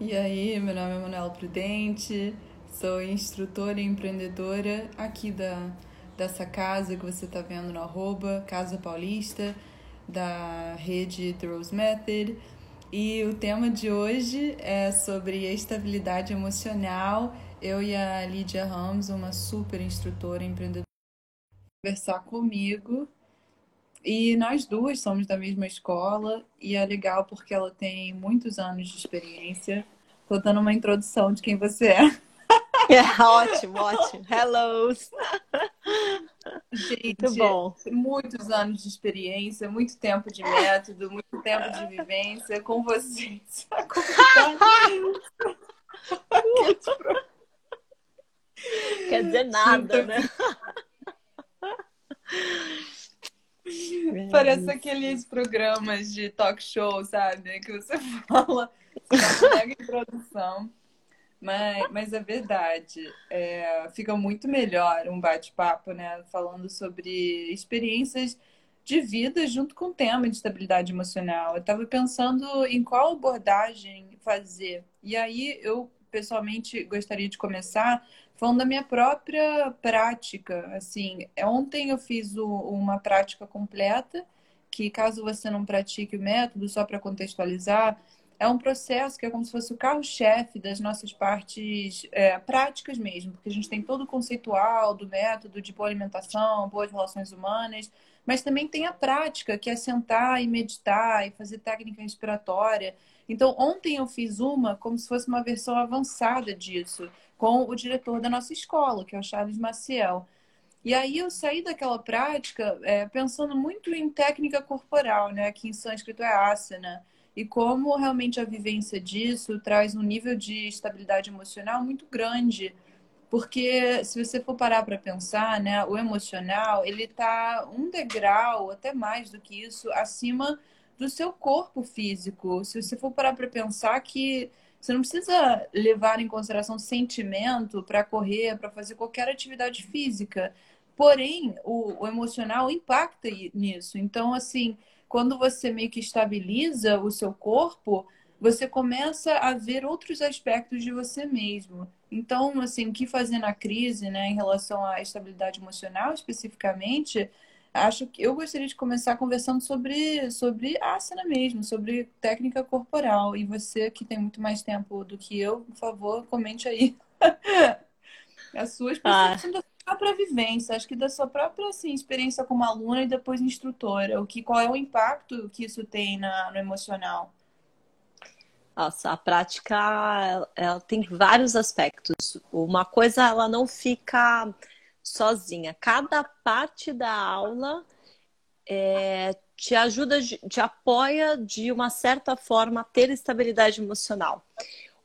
E aí, meu nome é Manuela Prudente, sou instrutora e empreendedora aqui da, dessa casa que você está vendo no arroba, Casa Paulista, da rede The Rose Method. E o tema de hoje é sobre estabilidade emocional. Eu e a Lídia Ramos, uma super instrutora e empreendedora, conversar comigo e nós duas somos da mesma escola e é legal porque ela tem muitos anos de experiência. Tô dando uma introdução de quem você é. é ótimo, ótimo. Hello! Gente, muito bom. Muitos anos de experiência, muito tempo de método, muito tempo de vivência com vocês. Quer dizer nada, né? Parece aqueles programas de talk show, sabe? Que você fala, pega introdução. Mas, mas é verdade. É, fica muito melhor um bate-papo, né? Falando sobre experiências de vida junto com o tema de estabilidade emocional. Eu estava pensando em qual abordagem fazer. E aí eu, pessoalmente, gostaria de começar falando da minha própria prática. Assim, ontem eu fiz o, uma prática completa, que caso você não pratique o método, só para contextualizar, é um processo que é como se fosse o carro-chefe das nossas partes é, práticas mesmo, porque a gente tem todo o conceitual do método de boa alimentação, boas relações humanas, mas também tem a prática, que é sentar e meditar e fazer técnica inspiratória. Então, ontem eu fiz uma como se fosse uma versão avançada disso, com o diretor da nossa escola, que é o Charles Maciel. E aí eu saí daquela prática é, pensando muito em técnica corporal, né? Que em sânscrito é asana. E como realmente a vivência disso traz um nível de estabilidade emocional muito grande. Porque se você for parar para pensar, né, o emocional, ele está um degrau, até mais do que isso, acima do seu corpo físico. Se você for parar para pensar que você não precisa levar em consideração sentimento para correr, para fazer qualquer atividade física. Porém, o, o, emocional impacta nisso. Então, assim, quando você meio que estabiliza o seu corpo, você começa a ver outros aspectos de você mesmo. Então, assim, o que fazer na crise, né, em relação à estabilidade emocional especificamente, acho que eu gostaria de começar conversando sobre, sobre asana mesmo, sobre técnica corporal. E você, que tem muito mais tempo do que eu, por favor, comente aí a sua experiência ah. da própria vivência, acho que da sua própria assim, experiência como aluna e depois instrutora. O que, qual é o impacto que isso tem na, no emocional? Nossa, a prática ela tem vários aspectos. Uma coisa ela não fica sozinha. Cada parte da aula é, te ajuda, te apoia de uma certa forma a ter estabilidade emocional.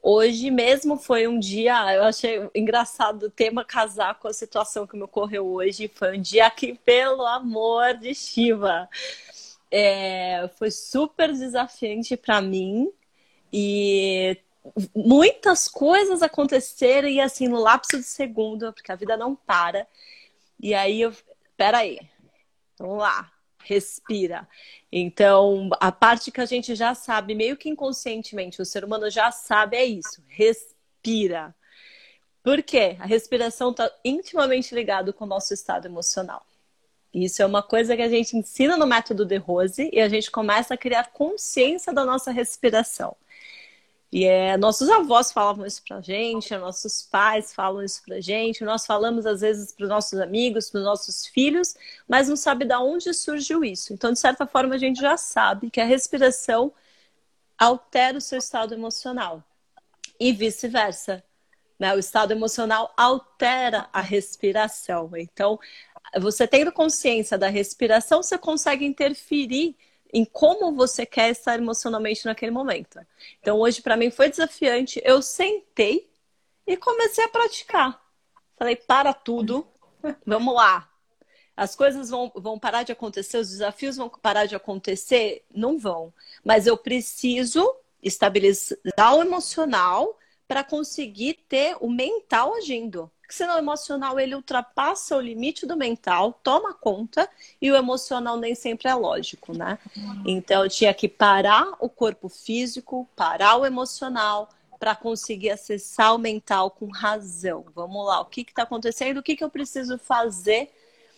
Hoje mesmo foi um dia, eu achei engraçado o tema casar com a situação que me ocorreu hoje. Foi um dia que, pelo amor de Shiva, é, foi super desafiante para mim e muitas coisas aconteceram e assim, no lapso de segundo, porque a vida não para. E aí eu, peraí, vamos lá, respira. Então, a parte que a gente já sabe, meio que inconscientemente, o ser humano já sabe, é isso, respira. Por quê? A respiração está intimamente ligado com o nosso estado emocional. Isso é uma coisa que a gente ensina no método de Rose e a gente começa a criar consciência da nossa respiração. E é, nossos avós falavam isso pra gente, nossos pais falam isso pra gente, nós falamos às vezes para os nossos amigos, para os nossos filhos, mas não sabe de onde surgiu isso. Então, de certa forma, a gente já sabe que a respiração altera o seu estado emocional e vice-versa. Né? O estado emocional altera a respiração. Então, você tendo consciência da respiração, você consegue interferir em como você quer estar emocionalmente naquele momento. Então, hoje para mim foi desafiante. Eu sentei e comecei a praticar. Falei, para tudo, vamos lá. As coisas vão, vão parar de acontecer, os desafios vão parar de acontecer? Não vão. Mas eu preciso estabilizar o emocional para conseguir ter o mental agindo. Porque senão o emocional ele ultrapassa o limite do mental, toma conta, e o emocional nem sempre é lógico, né? Então eu tinha que parar o corpo físico, parar o emocional, para conseguir acessar o mental com razão. Vamos lá, o que está acontecendo? O que, que eu preciso fazer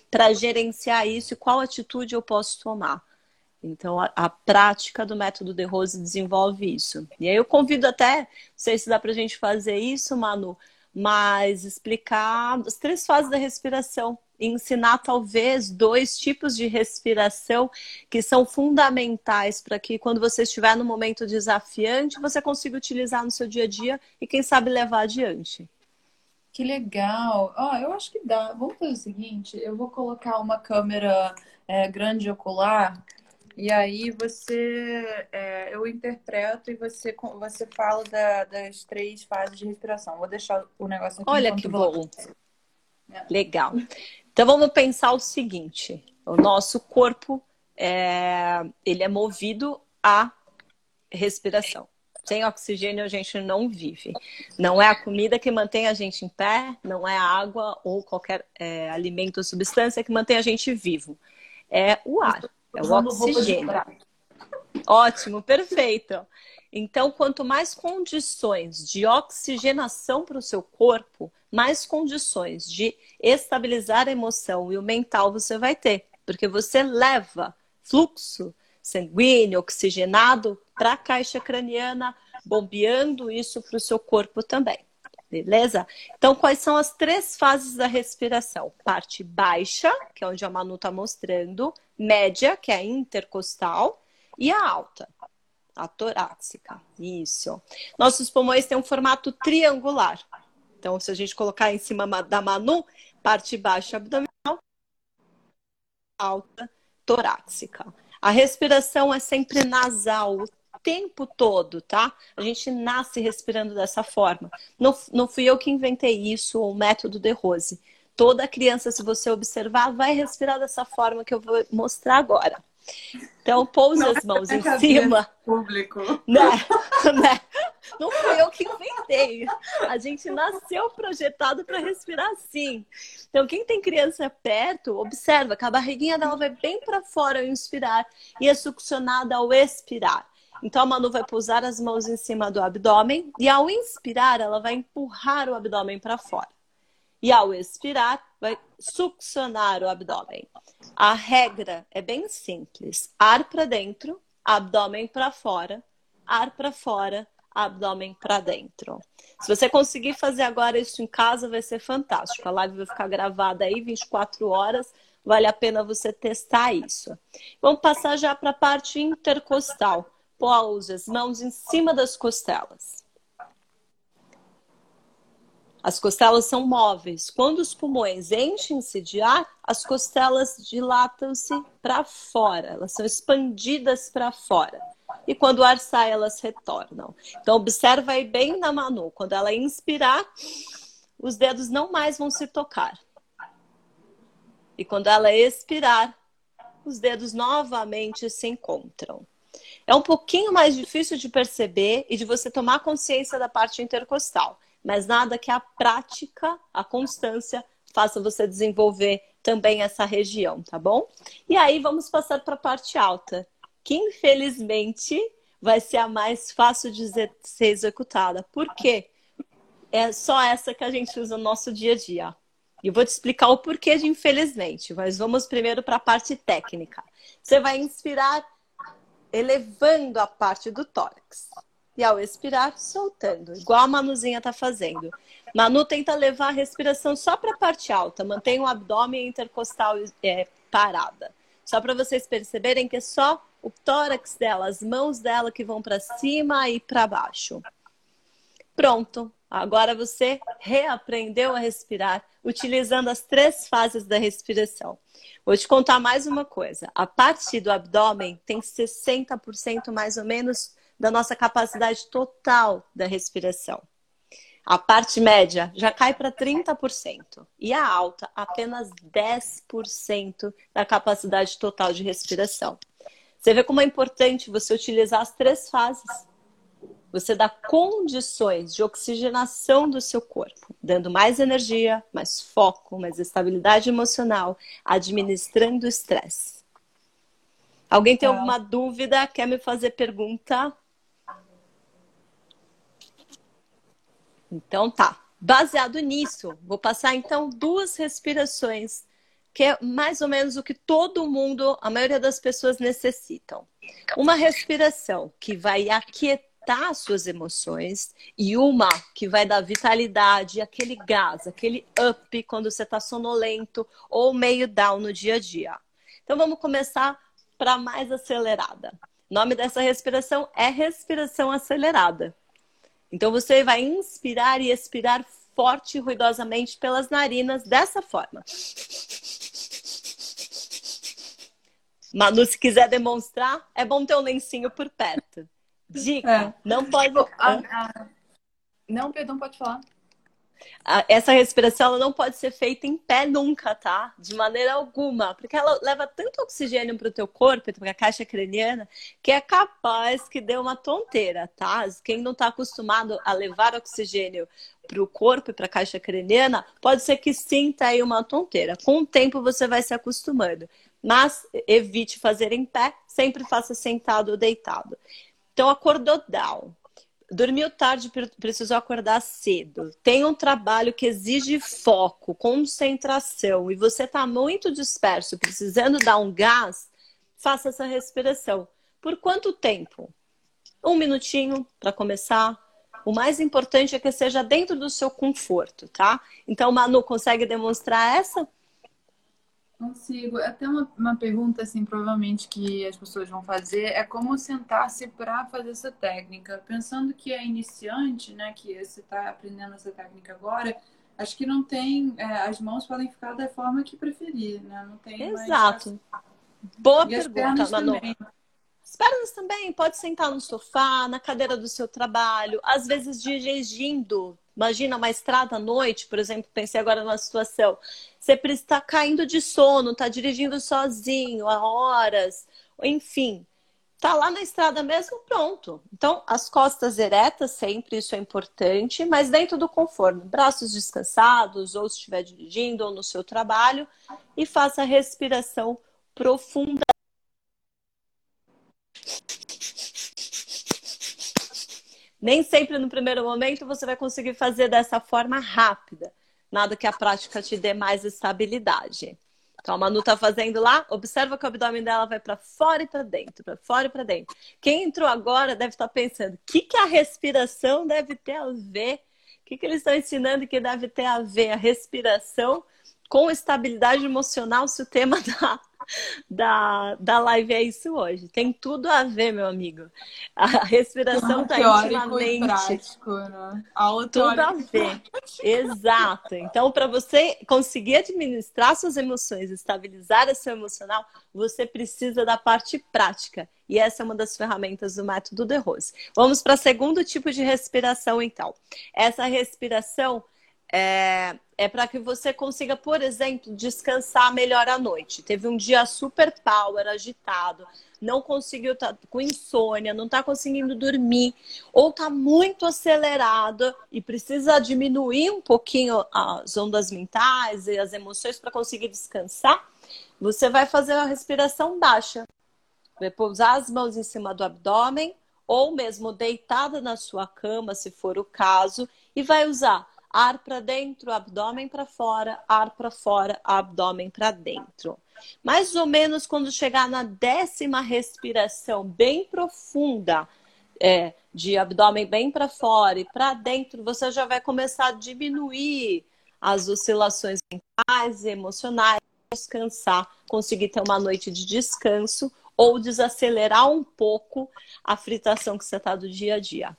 para gerenciar isso e qual atitude eu posso tomar? Então, a, a, prática do método de Rose desenvolve isso. E aí eu convido até, não sei se dá para a gente fazer isso, Manu, mas explicar as três fases da respiração ensinar talvez dois tipos de respiração que são fundamentais para que quando você estiver no momento desafiante, você consiga utilizar no seu dia a dia e quem sabe levar adiante. Que legal! Oh, eu acho que dá. Vamos fazer o seguinte: eu vou colocar uma câmera é, grande ocular e aí você é, eu interpreto e você, você fala da, das três fases de respiração. Vou deixar o negócio aqui. Olha que bom. É. Legal. Então vamos pensar o seguinte: o nosso corpo é, ele é movido à respiração. Sem oxigênio a gente não vive. Não é a comida que mantém a gente em pé, não é a água ou qualquer é, alimento ou substância que mantém a gente vivo. É o ar, é o oxigênio. Ótimo, perfeito. Então, quanto mais condições de oxigenação para o seu corpo, mais condições de estabilizar a emoção e o mental você vai ter, porque você leva fluxo sanguíneo, oxigenado para a caixa craniana, bombeando isso para o seu corpo também. Beleza? Então, quais são as três fases da respiração? Parte baixa, que é onde a Manu está mostrando, média, que é a intercostal, e a alta, a torácica. Isso. Nossos pulmões têm um formato triangular. Então, se a gente colocar em cima da Manu, parte baixa abdominal, alta torácica. A respiração é sempre nasal o tempo todo, tá? A gente nasce respirando dessa forma. Não, não fui eu que inventei isso, o método de Rose. Toda criança, se você observar, vai respirar dessa forma que eu vou mostrar agora. Então, pouse as mãos em cima. Público. Né? né? Não fui eu que inventei. A gente nasceu projetado para respirar assim. Então, quem tem criança perto, observa que a barriguinha dela vai bem para fora ao inspirar e é succionada ao expirar. Então, a Manu vai pousar as mãos em cima do abdômen e ao inspirar, ela vai empurrar o abdômen para fora. E ao expirar, vai succionar o abdômen. A regra é bem simples: ar para dentro, abdômen para fora, ar para fora, abdômen para dentro. Se você conseguir fazer agora isso em casa, vai ser fantástico. A live vai ficar gravada aí 24 horas. Vale a pena você testar isso. Vamos passar já para a parte intercostal. Pause as mãos em cima das costelas. As costelas são móveis. Quando os pulmões enchem-se de ar, as costelas dilatam-se para fora, elas são expandidas para fora. E quando o ar sai, elas retornam. Então, observa aí bem na Manu. Quando ela inspirar, os dedos não mais vão se tocar. E quando ela expirar, os dedos novamente se encontram. É um pouquinho mais difícil de perceber e de você tomar consciência da parte intercostal mas nada que a prática, a constância, faça você desenvolver também essa região, tá bom? E aí vamos passar para a parte alta, que infelizmente vai ser a mais fácil de ser executada. Por quê? É só essa que a gente usa no nosso dia a dia. E vou te explicar o porquê de infelizmente, mas vamos primeiro para a parte técnica. Você vai inspirar elevando a parte do tórax. E ao expirar, soltando, igual a Manuzinha tá fazendo. Manu tenta levar a respiração só para a parte alta, mantém o abdômen intercostal é, parada. Só para vocês perceberem que é só o tórax dela, as mãos dela que vão para cima e para baixo. Pronto. Agora você reaprendeu a respirar utilizando as três fases da respiração. Vou te contar mais uma coisa. A parte do abdômen tem 60% mais ou menos da nossa capacidade total da respiração. A parte média já cai para 30% e a alta apenas 10% da capacidade total de respiração. Você vê como é importante você utilizar as três fases. Você dá condições de oxigenação do seu corpo, dando mais energia, mais foco, mais estabilidade emocional, administrando o estresse. Alguém tem alguma dúvida? Quer me fazer pergunta? Então tá. Baseado nisso, vou passar então duas respirações, que é mais ou menos o que todo mundo, a maioria das pessoas necessitam. Uma respiração que vai aquietar suas emoções e uma que vai dar vitalidade, aquele gás, aquele up quando você está sonolento ou meio down no dia a dia. Então vamos começar para mais acelerada. O nome dessa respiração é respiração acelerada. Então você vai inspirar e expirar forte e ruidosamente pelas narinas dessa forma. Manu, se quiser demonstrar, é bom ter um lencinho por perto. Dica, é. não pode. Tipo, a, a... Não, perdão, pode falar essa respiração ela não pode ser feita em pé nunca, tá? De maneira alguma, porque ela leva tanto oxigênio para o teu corpo, para a caixa craniana, que é capaz que dê uma tonteira, tá? Quem não está acostumado a levar oxigênio para o corpo e para a caixa craniana, pode ser que sinta aí uma tonteira. Com o tempo você vai se acostumando, mas evite fazer em pé, sempre faça sentado ou deitado. Então acordou down dormiu tarde, precisou acordar cedo, tem um trabalho que exige foco, concentração e você está muito disperso, precisando dar um gás, faça essa respiração. Por quanto tempo? Um minutinho para começar. O mais importante é que seja dentro do seu conforto, tá? Então, Manu, consegue demonstrar essa? Consigo. Até uma, uma pergunta, assim, provavelmente que as pessoas vão fazer é como sentar-se para fazer essa técnica. Pensando que é iniciante, né, que você está aprendendo essa técnica agora, acho que não tem. É, as mãos podem ficar da forma que preferir, né? Não tem Exato. Mais... Boa e pergunta, Manu. Também. As pernas também, pode sentar no sofá, na cadeira do seu trabalho, às vezes dirigindo, Imagina uma estrada à noite, por exemplo, pensei agora numa situação. Você está caindo de sono, está dirigindo sozinho há horas, enfim. Está lá na estrada mesmo, pronto. Então, as costas eretas sempre, isso é importante, mas dentro do conforto. Braços descansados, ou se estiver dirigindo, ou no seu trabalho, e faça a respiração profunda Nem sempre no primeiro momento você vai conseguir fazer dessa forma rápida. Nada que a prática te dê mais estabilidade. Então a Manu tá fazendo lá, observa que o abdômen dela vai para fora e para dentro, para fora e para dentro. Quem entrou agora deve estar tá pensando: o que, que a respiração deve ter a ver? O que, que eles estão ensinando que deve ter a ver a respiração com estabilidade emocional se o tema da, da, da live é isso hoje. Tem tudo a ver, meu amigo. A respiração está intimamente. Prático, né? tudo a ver. Exato. Então, para você conseguir administrar suas emoções, estabilizar a seu emocional, você precisa da parte prática. E essa é uma das ferramentas do método de Rose. Vamos para o segundo tipo de respiração, então. Essa respiração é, é para que você consiga, por exemplo, descansar melhor à noite. Teve um dia super power, agitado, não conseguiu tá com insônia, não está conseguindo dormir, ou está muito acelerado e precisa diminuir um pouquinho as ondas mentais e as emoções para conseguir descansar. Você vai fazer a respiração baixa. Vai pousar as mãos em cima do abdômen, ou mesmo deitada na sua cama, se for o caso, e vai usar ar para dentro, abdômen para fora, ar para fora, abdômen para dentro. Mais ou menos quando chegar na décima respiração bem profunda, é, de abdômen bem para fora e para dentro, você já vai começar a diminuir as oscilações mentais emocionais, descansar, conseguir ter uma noite de descanso ou desacelerar um pouco a fritação que você está do dia a dia.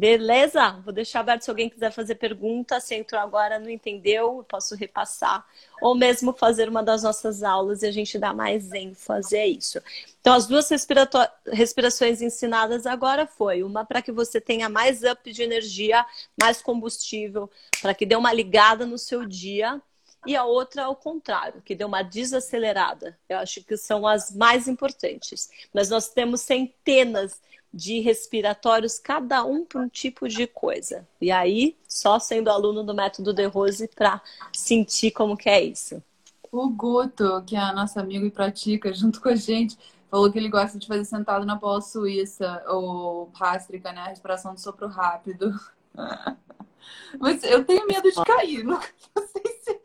Beleza? Vou deixar aberto se alguém quiser fazer pergunta. Se entrou agora não entendeu, eu posso repassar. Ou mesmo fazer uma das nossas aulas e a gente dá mais ênfase a isso. Então, as duas respirações ensinadas agora foi uma para que você tenha mais up de energia, mais combustível, para que dê uma ligada no seu dia. E a outra ao contrário, que dê uma desacelerada. Eu acho que são as mais importantes. Mas nós temos centenas de respiratórios, cada um para um tipo de coisa. E aí, só sendo aluno do método De Rose para sentir como que é isso. O Guto, que é nosso amigo e pratica junto com a gente, falou que ele gosta de fazer sentado na bola suíça, ou rástrica, né? A respiração do sopro rápido. Mas eu tenho medo de cair. Não, não sei se,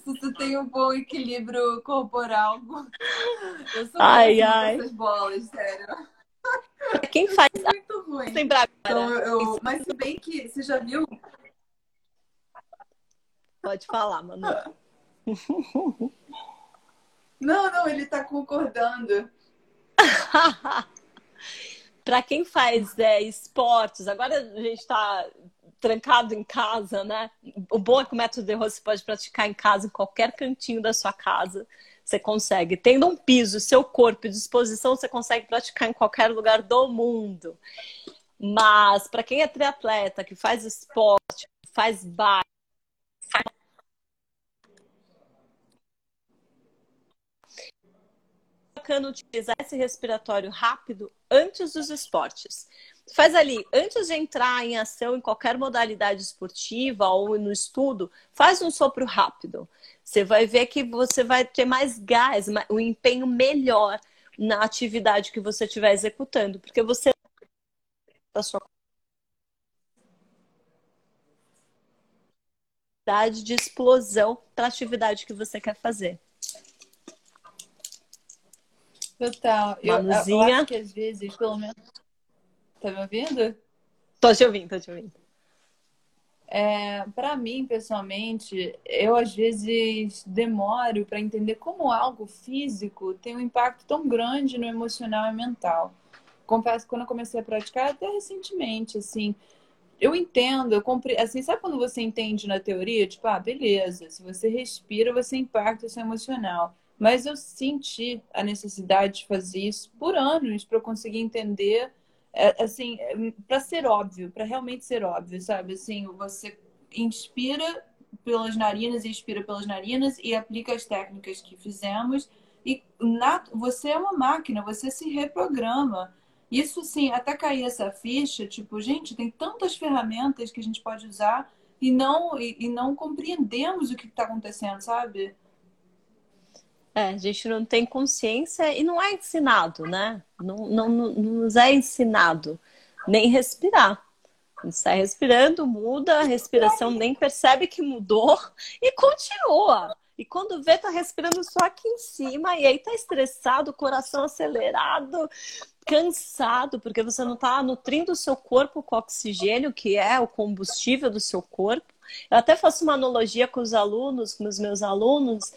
se você tem um bom equilíbrio corporal. Eu sou ai, ai. essas bolas, sério. Quem faz. Muito ruim. Lembrar então, eu... Mas se bem que você já viu. Pode falar, Manu. Não, não, ele tá concordando. Para quem faz é, esportes, agora a gente está trancado em casa, né? O bom é que o método de você pode praticar em casa, em qualquer cantinho da sua casa. Você consegue. Tendo um piso, seu corpo e disposição, você consegue praticar em qualquer lugar do mundo. Mas para quem é triatleta, que faz esporte, faz bike, bacana utilizar esse respiratório rápido antes dos esportes. Faz ali, antes de entrar em ação em qualquer modalidade esportiva ou no estudo, faz um sopro rápido. Você vai ver que você vai ter mais gás, um empenho melhor na atividade que você estiver executando, porque você da sua de explosão para a atividade que você quer fazer. Total. Eu, eu, acho que às vezes, pelo menos. Tá me ouvindo? Tô te ouvindo, tô te ouvindo. É, para mim, pessoalmente, eu às vezes demoro para entender como algo físico tem um impacto tão grande no emocional e mental. Confesso que quando eu comecei a praticar, até recentemente, assim, eu entendo, eu compre... assim, sabe quando você entende na teoria? Tipo, ah, beleza, se você respira, você impacta o seu emocional. Mas eu senti a necessidade de fazer isso por anos para eu conseguir entender, é, assim, para ser óbvio, para realmente ser óbvio, sabe? Assim, você inspira pelas narinas expira pelas narinas e aplica as técnicas que fizemos e na... você é uma máquina, você se reprograma. Isso sim, até cair essa ficha, tipo, gente, tem tantas ferramentas que a gente pode usar e não e, e não compreendemos o que está acontecendo, sabe? É, a gente não tem consciência e não é ensinado, né? Não, não, não nos é ensinado nem respirar. A gente sai respirando, muda a respiração, nem percebe que mudou e continua. E quando vê, tá respirando só aqui em cima, e aí tá estressado, coração acelerado, cansado, porque você não tá nutrindo o seu corpo com oxigênio, que é o combustível do seu corpo. Eu até faço uma analogia com os alunos, com os meus alunos,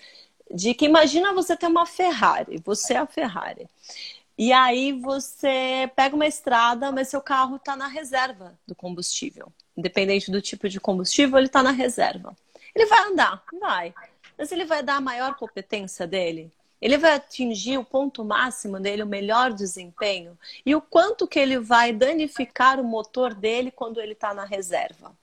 de que imagina você ter uma Ferrari, você é a Ferrari. E aí você pega uma estrada, mas seu carro está na reserva do combustível. Independente do tipo de combustível, ele está na reserva. Ele vai andar, vai. Mas ele vai dar a maior competência dele? Ele vai atingir o ponto máximo dele, o melhor desempenho? E o quanto que ele vai danificar o motor dele quando ele está na reserva?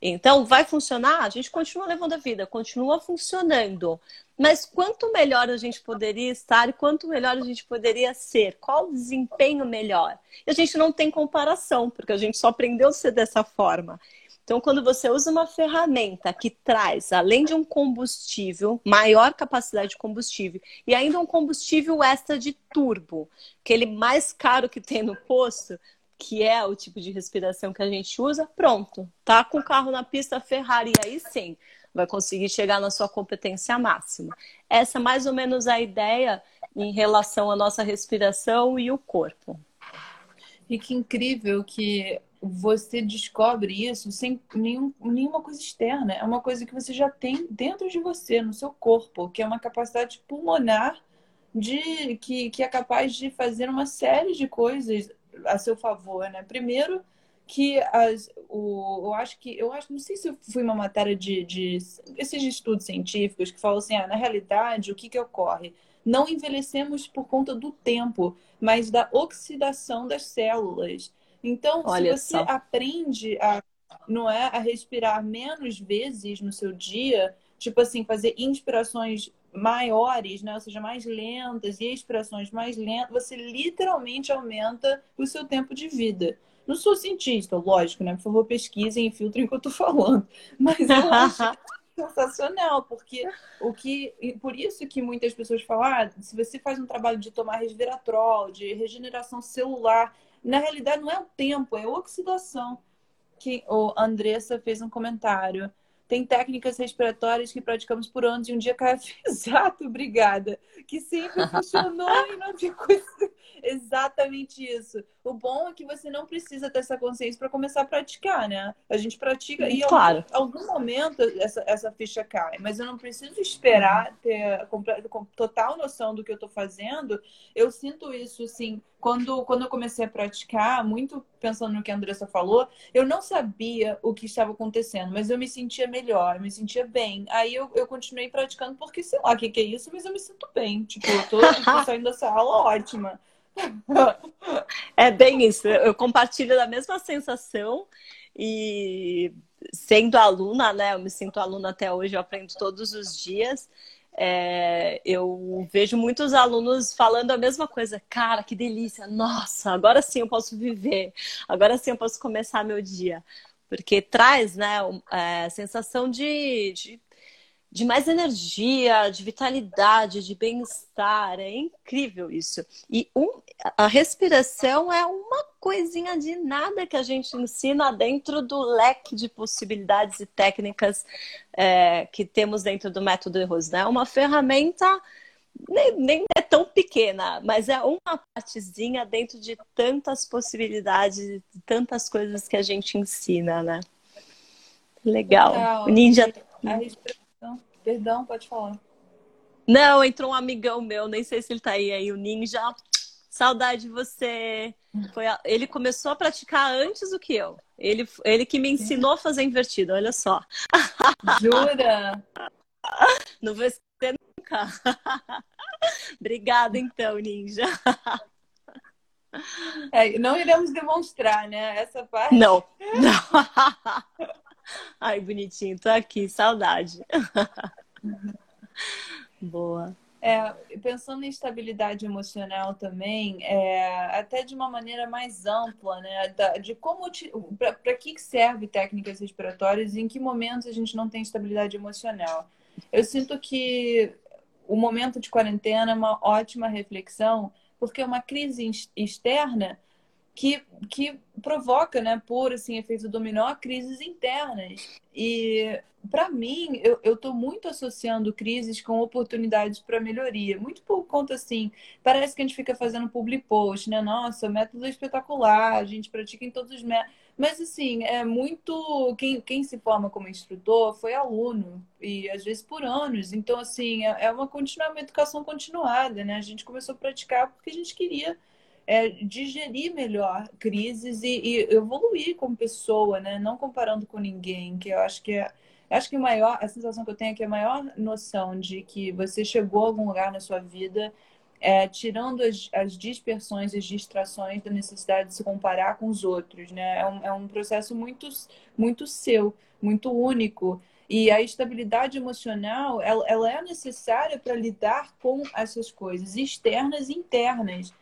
Então, vai funcionar? A gente continua levando a vida, continua funcionando. Mas quanto melhor a gente poderia estar e quanto melhor a gente poderia ser? Qual o desempenho melhor? E a gente não tem comparação, porque a gente só aprendeu a ser dessa forma. Então, quando você usa uma ferramenta que traz, além de um combustível, maior capacidade de combustível, e ainda um combustível extra de turbo, aquele mais caro que tem no posto, que é o tipo de respiração que a gente usa, pronto. Tá com o carro na pista Ferrari, aí sim, vai conseguir chegar na sua competência máxima. Essa é mais ou menos a ideia em relação à nossa respiração e o corpo. E que incrível que você descobre isso sem nenhum, nenhuma coisa externa. É uma coisa que você já tem dentro de você, no seu corpo, que é uma capacidade pulmonar de que, que é capaz de fazer uma série de coisas a seu favor, né? Primeiro que as, o, eu acho que eu acho não sei se foi uma matéria de, de esses estudos científicos que falam assim, ah, na realidade o que que ocorre? Não envelhecemos por conta do tempo, mas da oxidação das células. Então, Olha se você só. aprende a não é a respirar menos vezes no seu dia, tipo assim, fazer inspirações maiores, né? ou seja, mais lentas e expirações mais lentas, você literalmente aumenta o seu tempo de vida. Não sou cientista, lógico, né? Por favor, pesquisem e filtrem o que eu tô falando. Mas eu acho sensacional, porque o que. Por isso que muitas pessoas falam, ah, se você faz um trabalho de tomar resveratrol, de regeneração celular, na realidade não é o tempo, é a oxidação. que o Andressa fez um comentário. Tem técnicas respiratórias que praticamos por anos e um dia cai. Exato, obrigada. Que sempre funcionou e não ficou exatamente isso. O bom é que você não precisa ter essa consciência para começar a praticar, né? A gente pratica e claro. em algum, algum momento essa, essa ficha cai, mas eu não preciso esperar ter total noção do que eu estou fazendo. Eu sinto isso, assim, quando, quando eu comecei a praticar, muito pensando no que a Andressa falou, eu não sabia o que estava acontecendo, mas eu me sentia melhor, eu me sentia bem. Aí eu, eu continuei praticando porque, sei lá o que, que é isso, mas eu me sinto bem. Tipo, eu tô, saindo dessa aula ótima. É bem isso. Eu compartilho da mesma sensação e sendo aluna, né? Eu me sinto aluna até hoje, eu aprendo todos os dias. É, eu vejo muitos alunos falando a mesma coisa. Cara, que delícia! Nossa, agora sim eu posso viver. Agora sim eu posso começar meu dia. Porque traz, né, é, a sensação de, de de mais energia, de vitalidade, de bem-estar. É incrível isso. E um, a respiração é uma coisinha de nada que a gente ensina dentro do leque de possibilidades e técnicas é, que temos dentro do método Erros. Né? É uma ferramenta nem, nem é tão pequena, mas é uma partezinha dentro de tantas possibilidades, de tantas coisas que a gente ensina, né? Legal. Legal. O ninja. A respiração Perdão, pode falar. Não, entrou um amigão meu, nem sei se ele tá aí, aí o Ninja. Saudade de você. Foi a... Ele começou a praticar antes do que eu. Ele, ele que me ensinou a fazer invertido, olha só. Jura? Não vou esquecer nunca. Obrigada, então, Ninja. É, não iremos demonstrar, né? Essa parte. Não. não. Ai, bonitinho, tô aqui, saudade. Boa. É, pensando em estabilidade emocional também, é, até de uma maneira mais ampla, né? de como para que serve técnicas respiratórias e em que momentos a gente não tem estabilidade emocional. Eu sinto que o momento de quarentena é uma ótima reflexão, porque é uma crise externa que, que provoca, né, por assim, efeito dominó, crises internas. E para mim, eu estou muito associando crises com oportunidades para melhoria. Muito por conta, assim, parece que a gente fica fazendo public post, né? Nossa, o método é espetacular, a gente pratica em todos os métodos. Mas, assim, é muito. Quem, quem se forma como instrutor foi aluno, e às vezes por anos. Então, assim, é, é uma, uma educação continuada, né? A gente começou a praticar porque a gente queria é, digerir melhor crises e, e, evoluir como pessoa, né? Não comparando com ninguém, que eu acho que é, acho que maior, a sensação que eu tenho é que a maior noção de que você chegou a algum lugar na sua vida é, tirando as, as dispersões, as distrações da necessidade de se comparar com os outros, né? É um, é um processo muito, muito seu, muito único. E a estabilidade emocional, ela, ela é necessária para lidar com essas coisas externas e internas.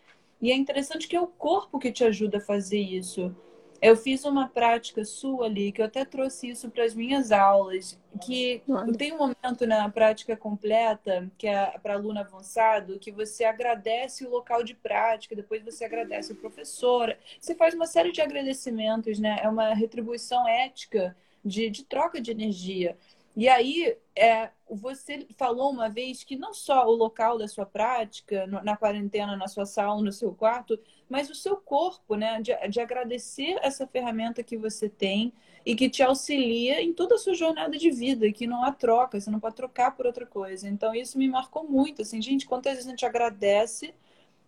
E é interessante que é o corpo que te ajuda a fazer isso. Eu fiz uma prática sua ali, que eu até trouxe isso para as minhas aulas, que tem um momento na prática completa, que é para aluno avançado, que você agradece o local de prática, depois você agradece o professor. Você faz uma série de agradecimentos, né? É uma retribuição ética de, de troca de energia. E aí, é, você falou uma vez que não só o local da sua prática, na quarentena, na sua sala, no seu quarto, mas o seu corpo, né? De, de agradecer essa ferramenta que você tem e que te auxilia em toda a sua jornada de vida, que não há troca, você não pode trocar por outra coisa. Então, isso me marcou muito, assim, gente, quantas vezes a gente agradece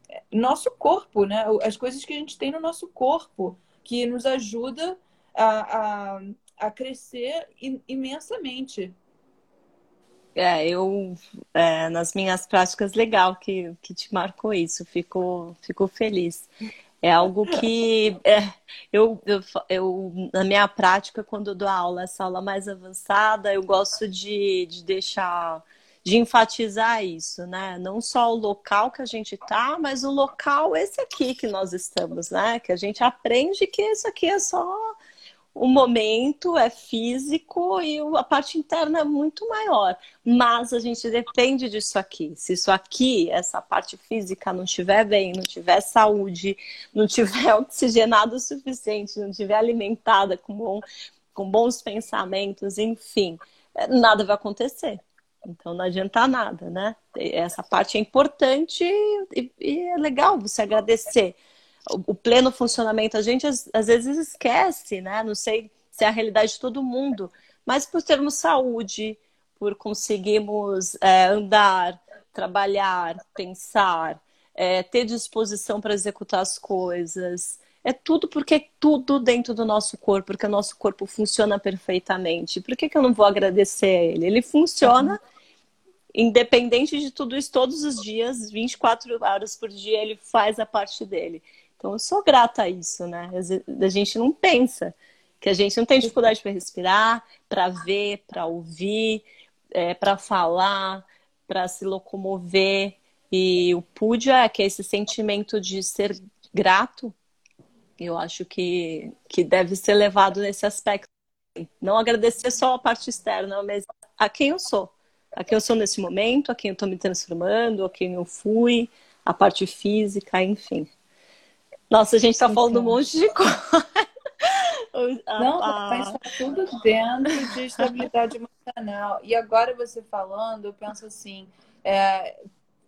é, nosso corpo, né? As coisas que a gente tem no nosso corpo, que nos ajuda a, a a crescer imensamente. É, eu, é, nas minhas práticas, legal que, que te marcou isso, fico, fico feliz. É algo que é, eu, eu, eu, na minha prática, quando eu dou aula, essa aula mais avançada, eu gosto de, de deixar, de enfatizar isso, né? Não só o local que a gente tá, mas o local esse aqui que nós estamos, né? Que a gente aprende que isso aqui é só o momento é físico e a parte interna é muito maior. Mas a gente depende disso aqui. Se isso aqui, essa parte física, não estiver bem, não tiver saúde, não tiver oxigenado o suficiente, não tiver alimentada com, bom, com bons pensamentos, enfim, nada vai acontecer. Então não adianta nada, né? Essa parte é importante e, e é legal você agradecer o pleno funcionamento, a gente às, às, vezes esquece, né? Não sei se é a realidade de todo mundo, mas por termos saúde, por conseguirmos é, andar, trabalhar, pensar, é, ter disposição para executar as coisas. É tudo porque é tudo dentro do nosso corpo, porque o nosso corpo funciona perfeitamente. Por que, que eu não vou agradecer a ele? Ele funciona. Independente de tudo isso, todos os dias, 24 horas por dia, ele faz a parte dele. Então, eu sou grata a isso, né? A gente não pensa que a gente não tem dificuldade para respirar, para ver, para ouvir, é, para falar, para se locomover. E o puja, que é esse sentimento de ser grato, eu acho que, que deve ser levado nesse aspecto. Não agradecer só a parte externa, mas a quem eu sou. A quem eu sou nesse momento, a quem eu estou me transformando, a quem eu fui, a parte física, enfim. Nossa, a gente está falando um monte de coisa. Não, mas está tudo dentro de estabilidade emocional. E agora você falando, eu penso assim, é,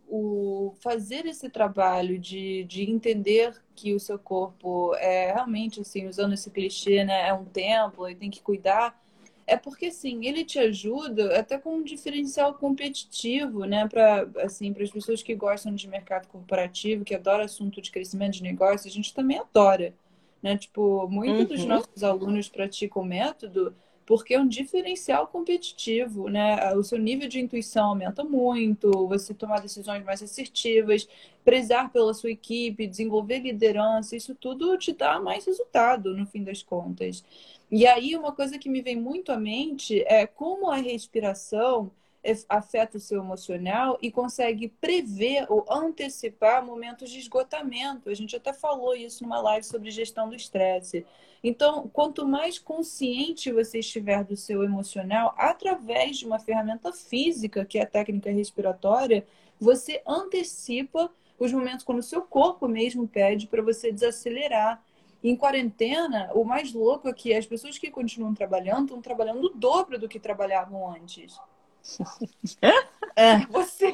o fazer esse trabalho de, de entender que o seu corpo é realmente assim, usando esse clichê, né, é um templo e tem que cuidar é porque sim, ele te ajuda até com um diferencial competitivo, né, para assim, para as pessoas que gostam de mercado corporativo, que adoram assunto de crescimento de negócio, a gente também adora, né? Tipo, muitos uhum. dos nossos alunos praticam o método porque é um diferencial competitivo, né? O seu nível de intuição aumenta muito, você tomar decisões mais assertivas, prezar pela sua equipe, desenvolver liderança, isso tudo te dá mais resultado no fim das contas. E aí, uma coisa que me vem muito à mente é como a respiração afeta o seu emocional e consegue prever ou antecipar momentos de esgotamento. A gente até falou isso numa live sobre gestão do estresse. Então, quanto mais consciente você estiver do seu emocional, através de uma ferramenta física, que é a técnica respiratória, você antecipa os momentos quando o seu corpo mesmo pede para você desacelerar em quarentena, o mais louco é que as pessoas que continuam trabalhando estão trabalhando o dobro do que trabalhavam antes. É, você,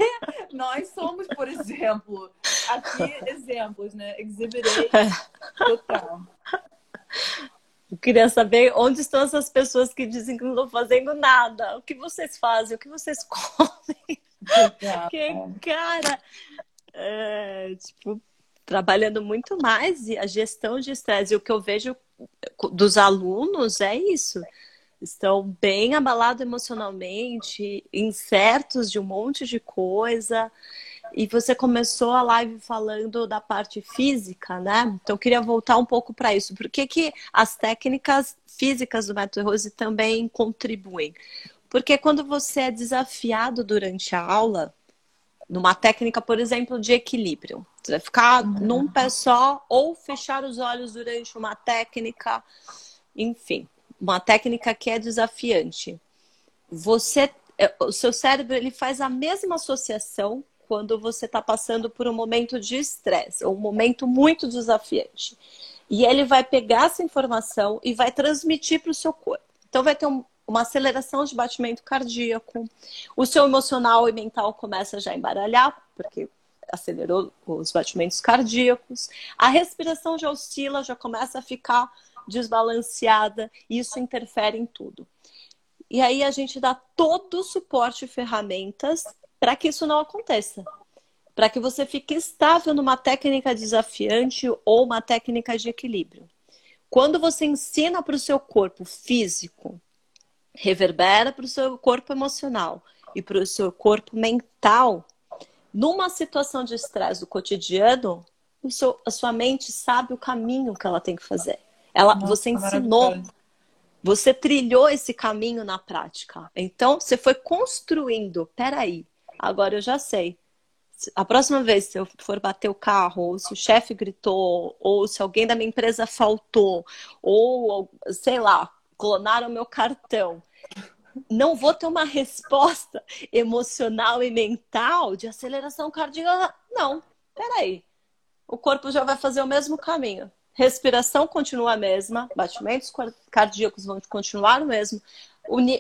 nós somos, por exemplo, aqui exemplos, né? Exhibit total. Eu queria saber onde estão essas pessoas que dizem que não estão fazendo nada. O que vocês fazem? O que vocês comem? Porque, cara, é, tipo, trabalhando muito mais e a gestão de estresse. E o que eu vejo dos alunos é isso. Estão bem abalados emocionalmente, incertos de um monte de coisa. E você começou a live falando da parte física, né? Então eu queria voltar um pouco para isso. Por que, que as técnicas físicas do método Rose também contribuem? Porque quando você é desafiado durante a aula, numa técnica, por exemplo, de equilíbrio. Você vai ficar uhum. num pé só ou fechar os olhos durante uma técnica, enfim, uma técnica que é desafiante. Você, é, o seu cérebro ele faz a mesma associação quando você está passando por um momento de estresse um momento muito desafiante. E ele vai pegar essa informação e vai transmitir para o seu corpo. Então vai ter um, uma aceleração de batimento cardíaco, o seu emocional e mental começa já a embaralhar, porque acelerou os batimentos cardíacos, a respiração já oscila, já começa a ficar desbalanceada, isso interfere em tudo. E aí a gente dá todo o suporte e ferramentas para que isso não aconteça. Para que você fique estável numa técnica desafiante ou uma técnica de equilíbrio. Quando você ensina para o seu corpo físico reverbera para o seu corpo emocional e para o seu corpo mental. Numa situação de estresse do cotidiano, seu, a sua mente sabe o caminho que ela tem que fazer. Ela, Nossa, você ensinou, você trilhou esse caminho na prática. Então, você foi construindo. Peraí, agora eu já sei. a próxima vez se eu for bater o carro, ou se o chefe gritou, ou se alguém da minha empresa faltou, ou sei lá, clonaram meu cartão, não vou ter uma resposta emocional e mental de aceleração cardíaca. Não, peraí. O corpo já vai fazer o mesmo caminho. Respiração continua a mesma, batimentos cardíacos vão continuar o mesmo,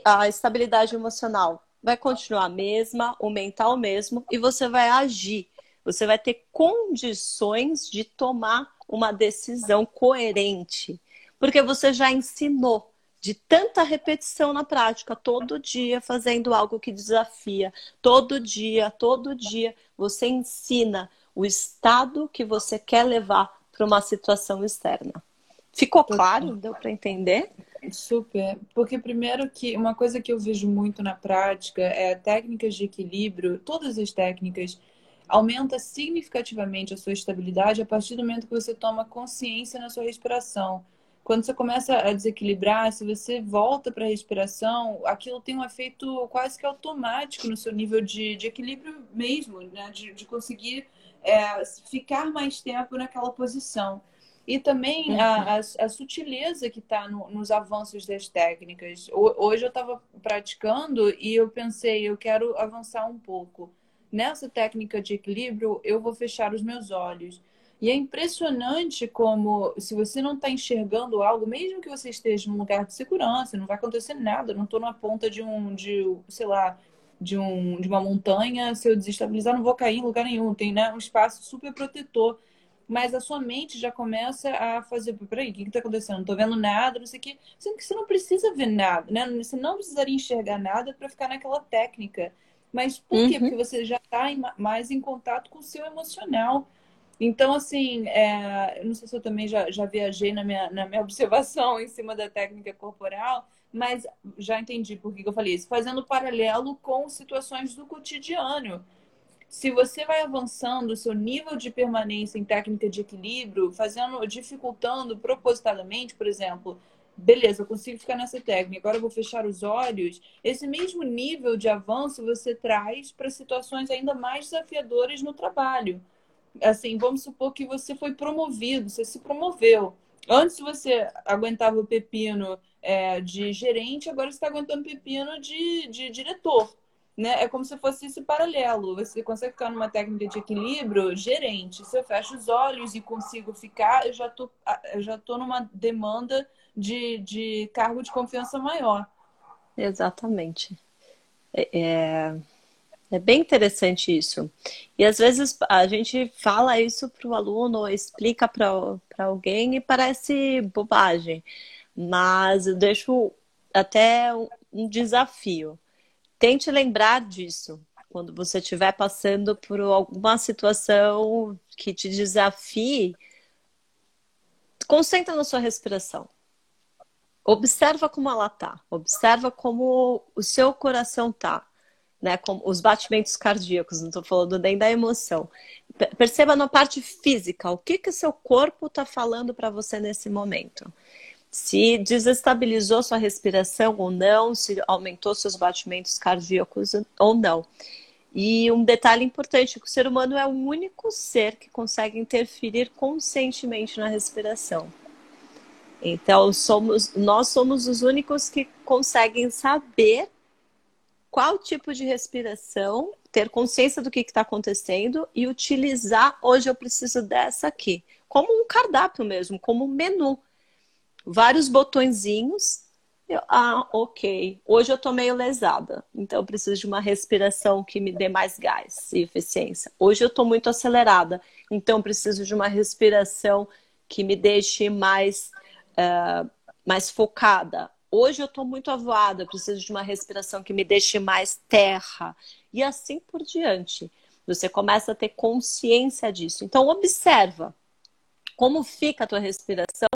a estabilidade emocional vai continuar a mesma, o mental mesmo, e você vai agir. Você vai ter condições de tomar uma decisão coerente, porque você já ensinou de tanta repetição na prática, todo dia fazendo algo que desafia, todo dia, todo dia, você ensina o estado que você quer levar para uma situação externa. Ficou claro? Deu para entender? Super. Porque primeiro que uma coisa que eu vejo muito na prática é técnicas de equilíbrio, todas as técnicas aumenta significativamente a sua estabilidade a partir do momento que você toma consciência na sua respiração. Quando você começa a desequilibrar, se você volta para a respiração, aquilo tem um efeito quase que automático no seu nível de, de equilíbrio mesmo, né? de, de conseguir é, ficar mais tempo naquela posição. E também uhum. a, a, a, sutileza que está no, nos avanços das técnicas. Hoje eu estava praticando e eu pensei, eu quero avançar um pouco. Nessa técnica de equilíbrio, eu vou fechar os meus olhos. E é impressionante como, se você não está enxergando algo, mesmo que você esteja num lugar de segurança, não vai acontecer nada, não estou na ponta de um, de, sei lá, de, um, de uma montanha, se eu desestabilizar, não vou cair em lugar nenhum. Tem né, um espaço super protetor mas a sua mente já começa a fazer, peraí, o que está acontecendo? Não tô vendo nada, não sei o quê. Sendo que você não precisa ver nada, né? Você não precisaria enxergar nada para ficar naquela técnica. Mas por uhum. quê? Porque você já está mais em contato com o seu emocional. Então, assim, é, eu não sei se eu também já, já viajei na minha, na minha observação em cima da técnica corporal, mas já entendi por que, eu falei isso. Fazendo paralelo com situações do cotidiano se você vai avançando o seu nível de permanência em técnica de equilíbrio, fazendo, dificultando propositadamente, por exemplo, beleza, eu consigo ficar nessa técnica, agora eu vou fechar os olhos. Esse mesmo nível de avanço você traz para situações ainda mais desafiadoras no trabalho. Assim, vamos supor que você foi promovido, você se promoveu. Antes você aguentava o pepino é, de gerente, agora você está aguentando pepino de, de diretor né? É como se fosse esse paralelo. Você consegue ficar numa técnica de equilíbrio gerente. Se eu fecho os olhos e consigo ficar, eu já tô, eu já tô numa demanda de, de cargo de confiança maior. Exatamente. É, é, é bem interessante isso. E às vezes a gente fala isso para o aluno, explica para alguém e parece bobagem. Mas eu deixo até um desafio Tente lembrar disso quando você estiver passando por alguma situação que te desafie. Concentra na sua respiração. Observa como ela tá. Observa como o seu coração tá. Né, como os batimentos cardíacos, não estou falando nem da emoção. Perceba na parte física, o que que seu corpo está falando para você nesse momento se desestabilizou sua respiração ou não, se aumentou seus batimentos cardíacos ou não. E um detalhe importante, que o ser humano é o único ser que consegue interferir conscientemente na respiração. Então, somos, nós somos os únicos que conseguem saber qual tipo de respiração, ter consciência do que está acontecendo e utilizar. Hoje eu preciso dessa aqui, como um cardápio mesmo, como um menu vários botõezinhos. Eu, ah, ok. Hoje eu tô meio lesada, então eu preciso de uma respiração que me dê mais gás e eficiência. Hoje eu tô muito acelerada, então eu preciso de uma respiração que me deixe mais, uh, mais focada. Hoje eu tô muito avoada, preciso de uma respiração que me deixe mais terra. E assim por diante. Você começa a ter consciência disso. Então, observa como fica a tua respiração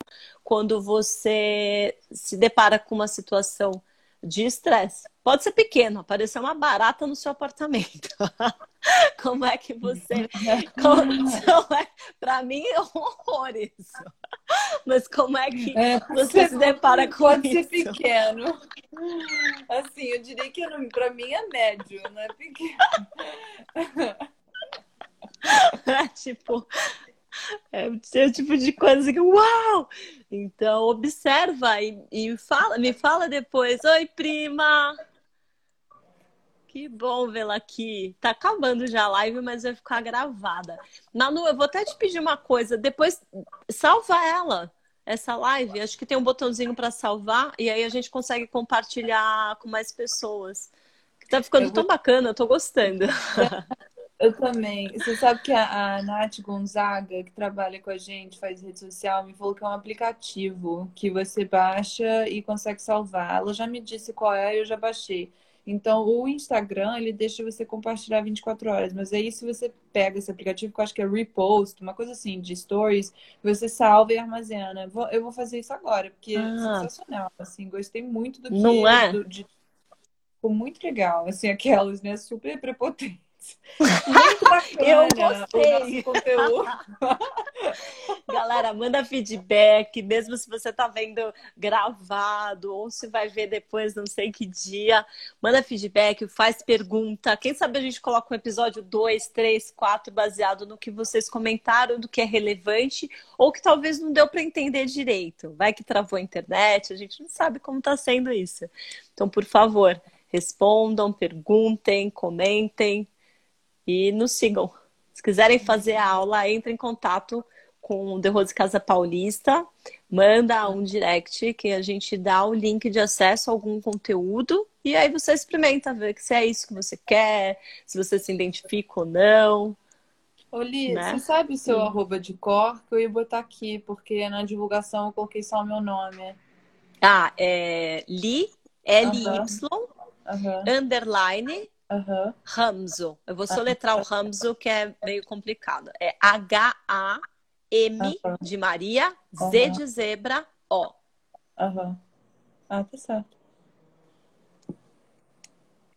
quando você se depara com uma situação de estresse? Pode ser pequeno, aparecer uma barata no seu apartamento. como é que você. é... Para mim é um horror isso. Mas como é que é, você se depara com pode isso? Pode ser pequeno. Assim, eu diria que para mim é médio, não é pequeno. É tipo, é o tipo de coisa que, uau! Então, observa e, e fala, me fala depois. Oi, prima! Que bom vê-la aqui. Tá acabando já a live, mas vai ficar gravada. Manu, eu vou até te pedir uma coisa. Depois, salva ela, essa live. Acho que tem um botãozinho para salvar e aí a gente consegue compartilhar com mais pessoas. Tá ficando vou... tão bacana, eu tô gostando. Eu também. Você sabe que a, a Nath Gonzaga, que trabalha com a gente, faz rede social, me falou que é um aplicativo que você baixa e consegue salvar. Ela já me disse qual é e eu já baixei. Então, o Instagram, ele deixa você compartilhar 24 horas. Mas aí, se você pega esse aplicativo, que eu acho que é Repost, uma coisa assim, de stories, você salva e armazena. Eu vou fazer isso agora, porque é ah. é sensacional. Assim, gostei muito do que... Não é? Do, de... Ficou muito legal. Assim, aquelas, né? Super prepotentes. eu gostei. Galera, manda feedback, mesmo se você tá vendo gravado ou se vai ver depois, não sei que dia. Manda feedback, faz pergunta. Quem sabe a gente coloca um episódio 2, 3, 4 baseado no que vocês comentaram, do que é relevante ou que talvez não deu para entender direito. Vai que travou a internet, a gente não sabe como tá sendo isso. Então, por favor, respondam, perguntem, comentem e nos sigam. Se quiserem fazer a aula, entre em contato com o The Rose Casa Paulista, manda um direct que a gente dá o link de acesso a algum conteúdo e aí você experimenta ver se é isso que você quer, se você se identifica ou não. Ô, Li, né? você sabe o seu Sim. arroba de cor? Que eu ia botar aqui, porque na divulgação eu coloquei só o meu nome. Ah, é Li, L-Y, underline, Uhum. Ramzo. Eu vou soletrar o Ramzo, que é meio complicado. É H-A-M de Maria, Z de zebra, O. Aham. Ah, tá certo.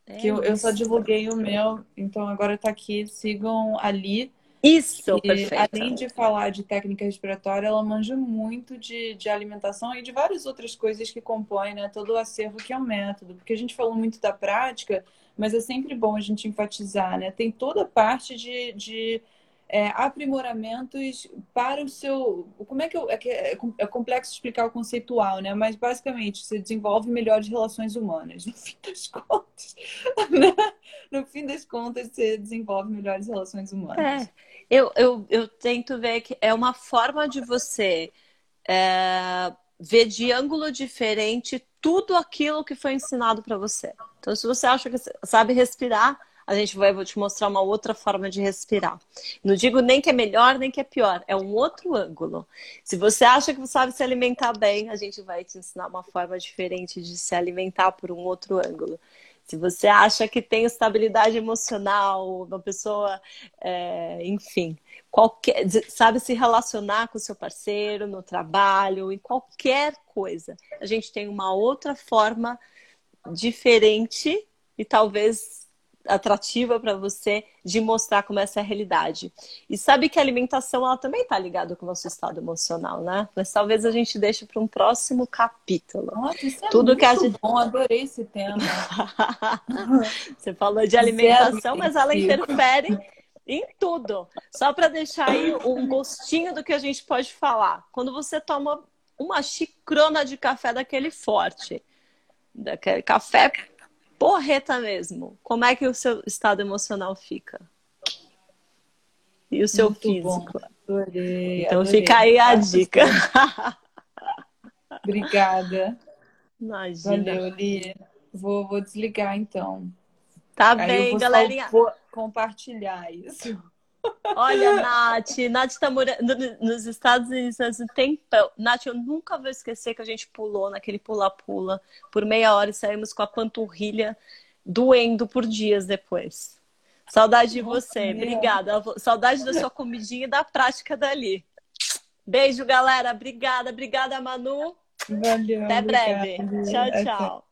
É que eu, eu, só divulguei o meu, então agora tá aqui. Sigam ali. Isso, e, perfeito. Além de falar de técnica respiratória, ela manja muito de, de alimentação e de várias outras coisas que compõem né, todo o acervo que é o método. Porque a gente falou muito da prática, mas é sempre bom a gente enfatizar, né? Tem toda a parte de, de é, aprimoramentos para o seu. Como é que eu. É, é, é, complexo explicar o conceitual, né? Mas basicamente você desenvolve melhores relações humanas. No fim das contas, né? No fim das contas, você desenvolve melhores relações humanas. É. Eu, eu, eu tento ver que é uma forma de você é, ver de ângulo diferente tudo aquilo que foi ensinado para você. Então, se você acha que sabe respirar, a gente vai vou te mostrar uma outra forma de respirar. Não digo nem que é melhor nem que é pior, é um outro ângulo. Se você acha que sabe se alimentar bem, a gente vai te ensinar uma forma diferente de se alimentar por um outro ângulo. Se você acha que tem estabilidade emocional, uma pessoa, é, enfim, qualquer, sabe se relacionar com o seu parceiro no trabalho, em qualquer coisa, a gente tem uma outra forma diferente e talvez atrativa para você de mostrar como essa é a realidade. E sabe que a alimentação ela também está ligada com o nosso estado emocional, né? Mas talvez a gente deixe para um próximo capítulo. Nossa, isso é Tudo muito que a gente... bom, adorei esse tema. você falou de alimentação, mas ela interfere em tudo. Só para deixar aí um gostinho do que a gente pode falar. Quando você toma uma xicrona de café daquele forte, daquele café porreta mesmo, como é que o seu estado emocional fica? E o seu Muito físico? Adorei, então adorei. fica aí a dica. Obrigada. Imagina. Valeu, Li. Vou, vou desligar então. Tá aí bem, galerinha. Vou compartilhar isso. Olha, Nath, Nath tá morando nos Estados Unidos há um tempão. Nath, eu nunca vou esquecer que a gente pulou naquele pula-pula por meia hora e saímos com a panturrilha doendo por dias depois. Saudade de você, obrigada. Saudade da sua comidinha e da prática dali. Beijo, galera. Obrigada, obrigada, Manu. Valeu. Até breve. Tchau, tchau.